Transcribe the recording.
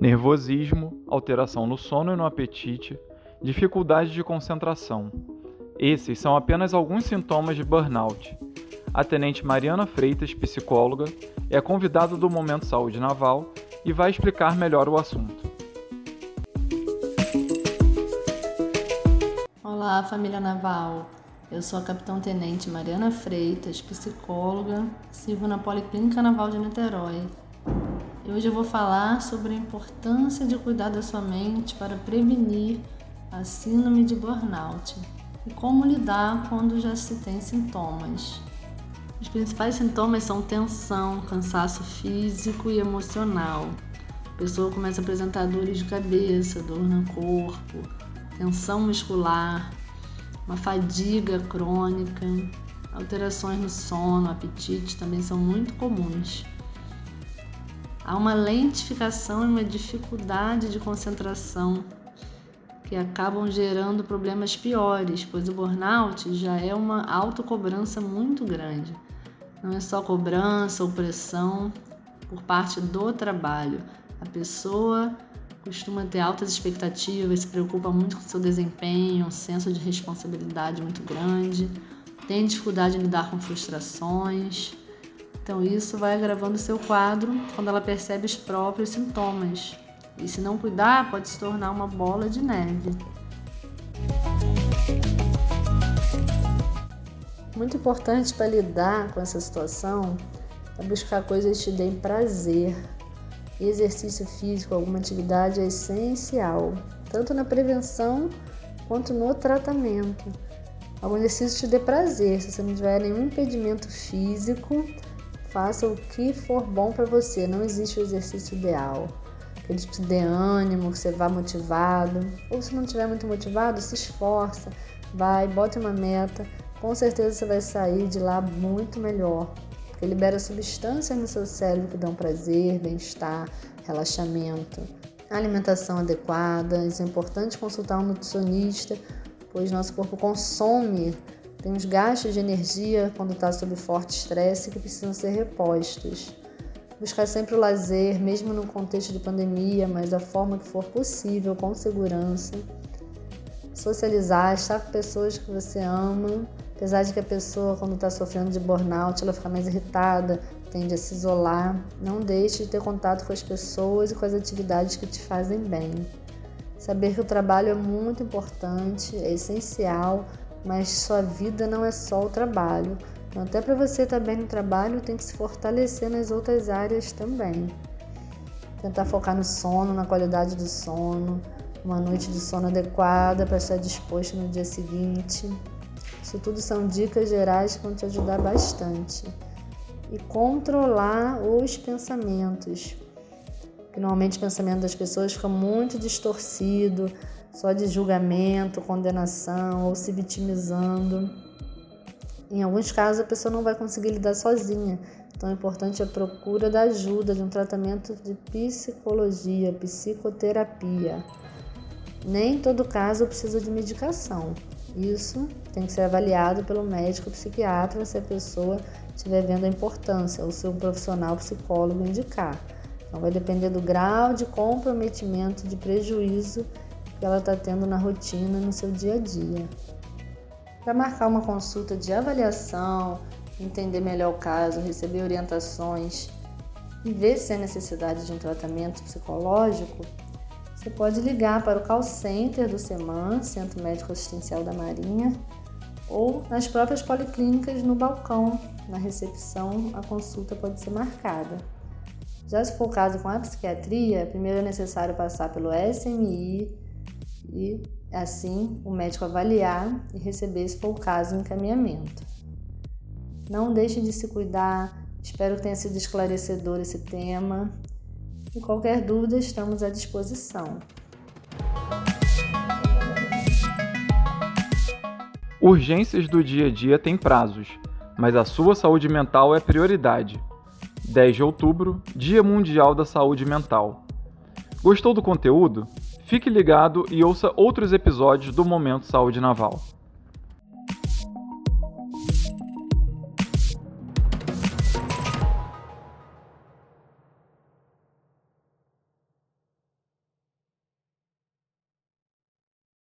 nervosismo, alteração no sono e no apetite, dificuldade de concentração. Esses são apenas alguns sintomas de burnout. A tenente Mariana Freitas, psicóloga, é convidada do Momento Saúde Naval e vai explicar melhor o assunto. Olá, família naval. Eu sou a capitão tenente Mariana Freitas, psicóloga, sirvo na Policlínica Naval de Niterói. E hoje eu vou falar sobre a importância de cuidar da sua mente para prevenir a síndrome de burnout e como lidar quando já se tem sintomas. Os principais sintomas são tensão, cansaço físico e emocional. A pessoa começa a apresentar dores de cabeça, dor no corpo, tensão muscular, uma fadiga crônica, alterações no sono, apetite também são muito comuns. Há uma lentificação e uma dificuldade de concentração que acabam gerando problemas piores, pois o burnout já é uma autocobrança muito grande. Não é só cobrança ou pressão por parte do trabalho. A pessoa costuma ter altas expectativas, se preocupa muito com seu desempenho, um senso de responsabilidade muito grande, tem dificuldade em lidar com frustrações. Então isso vai agravando seu quadro quando ela percebe os próprios sintomas. E se não cuidar, pode se tornar uma bola de neve. Muito importante para lidar com essa situação é buscar coisas que te deem prazer, exercício físico, alguma atividade é essencial, tanto na prevenção quanto no tratamento. Algum exercício te dê prazer, se você não tiver nenhum impedimento físico, faça o que for bom para você. Não existe o exercício ideal. Que ele te dê ânimo, que você vá motivado. Ou se não estiver muito motivado, se esforça, vai, bote uma meta. Com certeza você vai sair de lá muito melhor porque libera substâncias no seu cérebro que dão prazer, bem-estar, relaxamento. Alimentação adequada, isso é importante consultar um nutricionista, pois nosso corpo consome, tem uns gastos de energia quando está sob forte estresse que precisam ser repostos. Buscar sempre o lazer, mesmo no contexto de pandemia, mas da forma que for possível, com segurança. Socializar, estar com pessoas que você ama Apesar de que a pessoa, quando está sofrendo de burnout, ela fica mais irritada, tende a se isolar, não deixe de ter contato com as pessoas e com as atividades que te fazem bem. Saber que o trabalho é muito importante, é essencial, mas sua vida não é só o trabalho. Então, até para você estar tá bem no trabalho, tem que se fortalecer nas outras áreas também. Tentar focar no sono, na qualidade do sono, uma noite de sono adequada para estar disposto no dia seguinte. Isso tudo são dicas gerais que vão te ajudar bastante. E controlar os pensamentos. Normalmente o pensamento das pessoas fica muito distorcido, só de julgamento, condenação ou se vitimizando. Em alguns casos a pessoa não vai conseguir lidar sozinha. Então é importante a procura da ajuda de um tratamento de psicologia, psicoterapia. Nem todo caso precisa de medicação. Isso tem que ser avaliado pelo médico psiquiatra se a pessoa estiver vendo a importância, ou se o profissional psicólogo indicar. Então, vai depender do grau de comprometimento, de prejuízo que ela está tendo na rotina, no seu dia a dia. Para marcar uma consulta de avaliação, entender melhor o caso, receber orientações e ver se há necessidade de um tratamento psicológico, você pode ligar para o call center do SEMAN, Centro Médico Assistencial da Marinha, ou nas próprias policlínicas no balcão, na recepção, a consulta pode ser marcada. Já se for o caso com a psiquiatria, primeiro é necessário passar pelo SMI e assim o médico avaliar e receber, se for o caso, o encaminhamento. Não deixe de se cuidar, espero que tenha sido esclarecedor esse tema e qualquer dúvida, estamos à disposição. Urgências do dia a dia têm prazos, mas a sua saúde mental é prioridade. 10 de outubro, Dia Mundial da Saúde Mental. Gostou do conteúdo? Fique ligado e ouça outros episódios do Momento Saúde Naval.